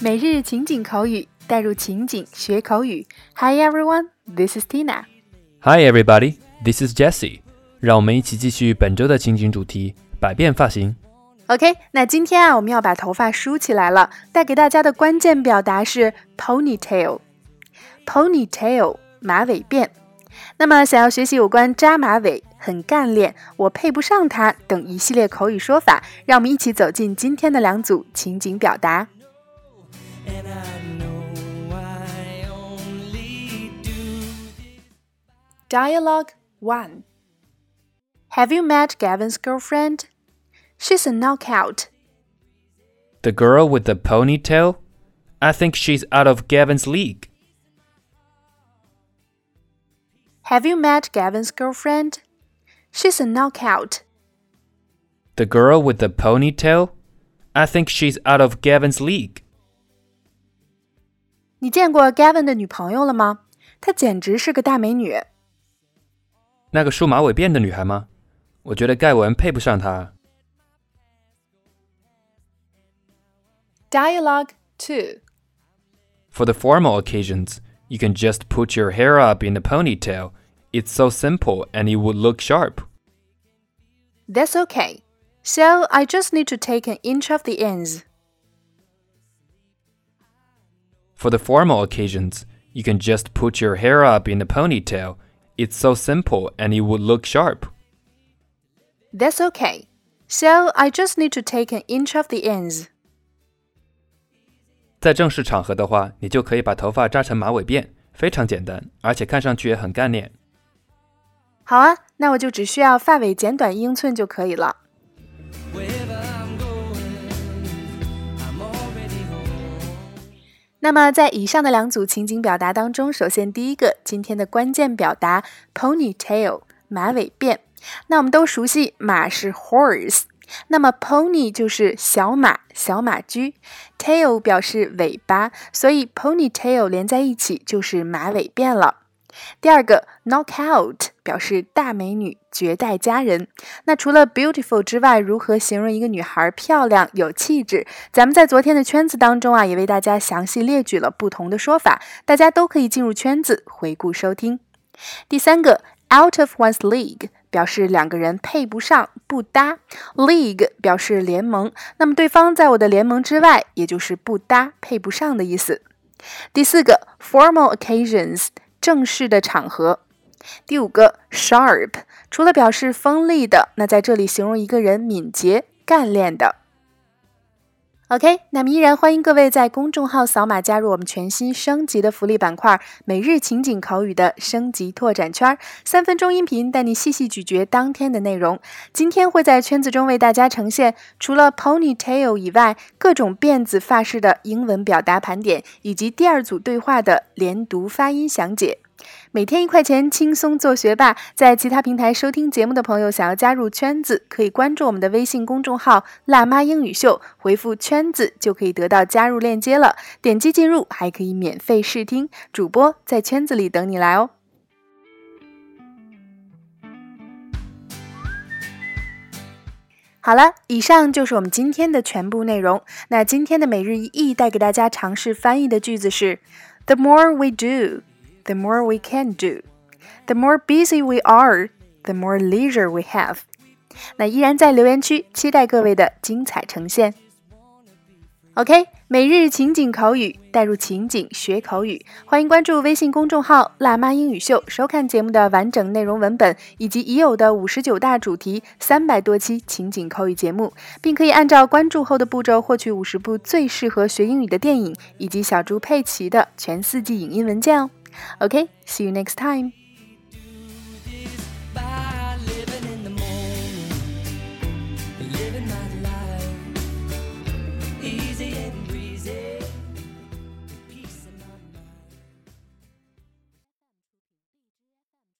每日情景口语，带入情景学口语。Hi everyone, this is Tina. Hi everybody, this is Jessie. 让我们一起继续本周的情景主题——百变发型。OK，那今天啊，我们要把头发梳起来了。带给大家的关键表达是 ponytail。ponytail 马尾辫。那么，想要学习有关扎马尾、很干练、我配不上它等一系列口语说法，让我们一起走进今天的两组情景表达。Dialogue 1 Have you met Gavin's girlfriend? She's a knockout. The girl with the ponytail? I think she's out of Gavin's league. Have you met Gavin's girlfriend? She's a knockout. The girl with the ponytail? I think she's out of Gavin's league. 你见过 Gavin 的女朋友了吗？她简直是个大美女。那个梳马尾辫的女孩吗？我觉得盖文配不上她。Dialogue 2 For the formal occasions, you can just put your hair up in a ponytail. It's so simple and it would look sharp. That's okay. So I just need to take an inch of the ends. For the formal occasions, you can just put your hair up in a ponytail. It's so simple and it would look sharp. That's okay. So I just need to take an inch of the ends. 在正式场合的话，你就可以把头发扎成马尾辫，非常简单，而且看上去也很干练。好啊，那我就只需要发尾剪短一英寸就可以了。 那么，在以上的两组情景表达当中，首先第一个，今天的关键表达 ponytail 马尾辫。那我们都熟悉，马是 horse，那么 pony 就是小马、小马驹，tail 表示尾巴，所以 ponytail 连在一起就是马尾辫了。第二个 knockout 表示大美女、绝代佳人。那除了 beautiful 之外，如何形容一个女孩漂亮、有气质？咱们在昨天的圈子当中啊，也为大家详细列举了不同的说法，大家都可以进入圈子回顾收听。第三个 out of one's league 表示两个人配不上、不搭，league 表示联盟，那么对方在我的联盟之外，也就是不搭、配不上的意思。第四个 formal occasions。正式的场合。第五个，sharp，除了表示锋利的，那在这里形容一个人敏捷、干练的。OK，那么依然欢迎各位在公众号扫码加入我们全新升级的福利板块——每日情景口语的升级拓展圈，三分钟音频带你细细咀嚼当天的内容。今天会在圈子中为大家呈现除了 ponytail 以外各种辫子发饰的英文表达盘点，以及第二组对话的连读发音详解。每天一块钱，轻松做学霸。在其他平台收听节目的朋友，想要加入圈子，可以关注我们的微信公众号“辣妈英语秀”，回复“圈子”就可以得到加入链接了。点击进入，还可以免费试听，主播在圈子里等你来哦。好了，以上就是我们今天的全部内容。那今天的每日一译带给大家尝试翻译的句子是：The more we do。The more we can do. The more busy we are, the more leisure we have. 那依然在留言区期待各位的精彩呈现。OK，每日情景口语，带入情景学口语，欢迎关注微信公众号“辣妈英语秀”，收看节目的完整内容文本以及已有的五十九大主题、三百多期情景口语节目，并可以按照关注后的步骤获取五十部最适合学英语的电影以及小猪佩奇的全四季影音文件哦。Okay, see you next time.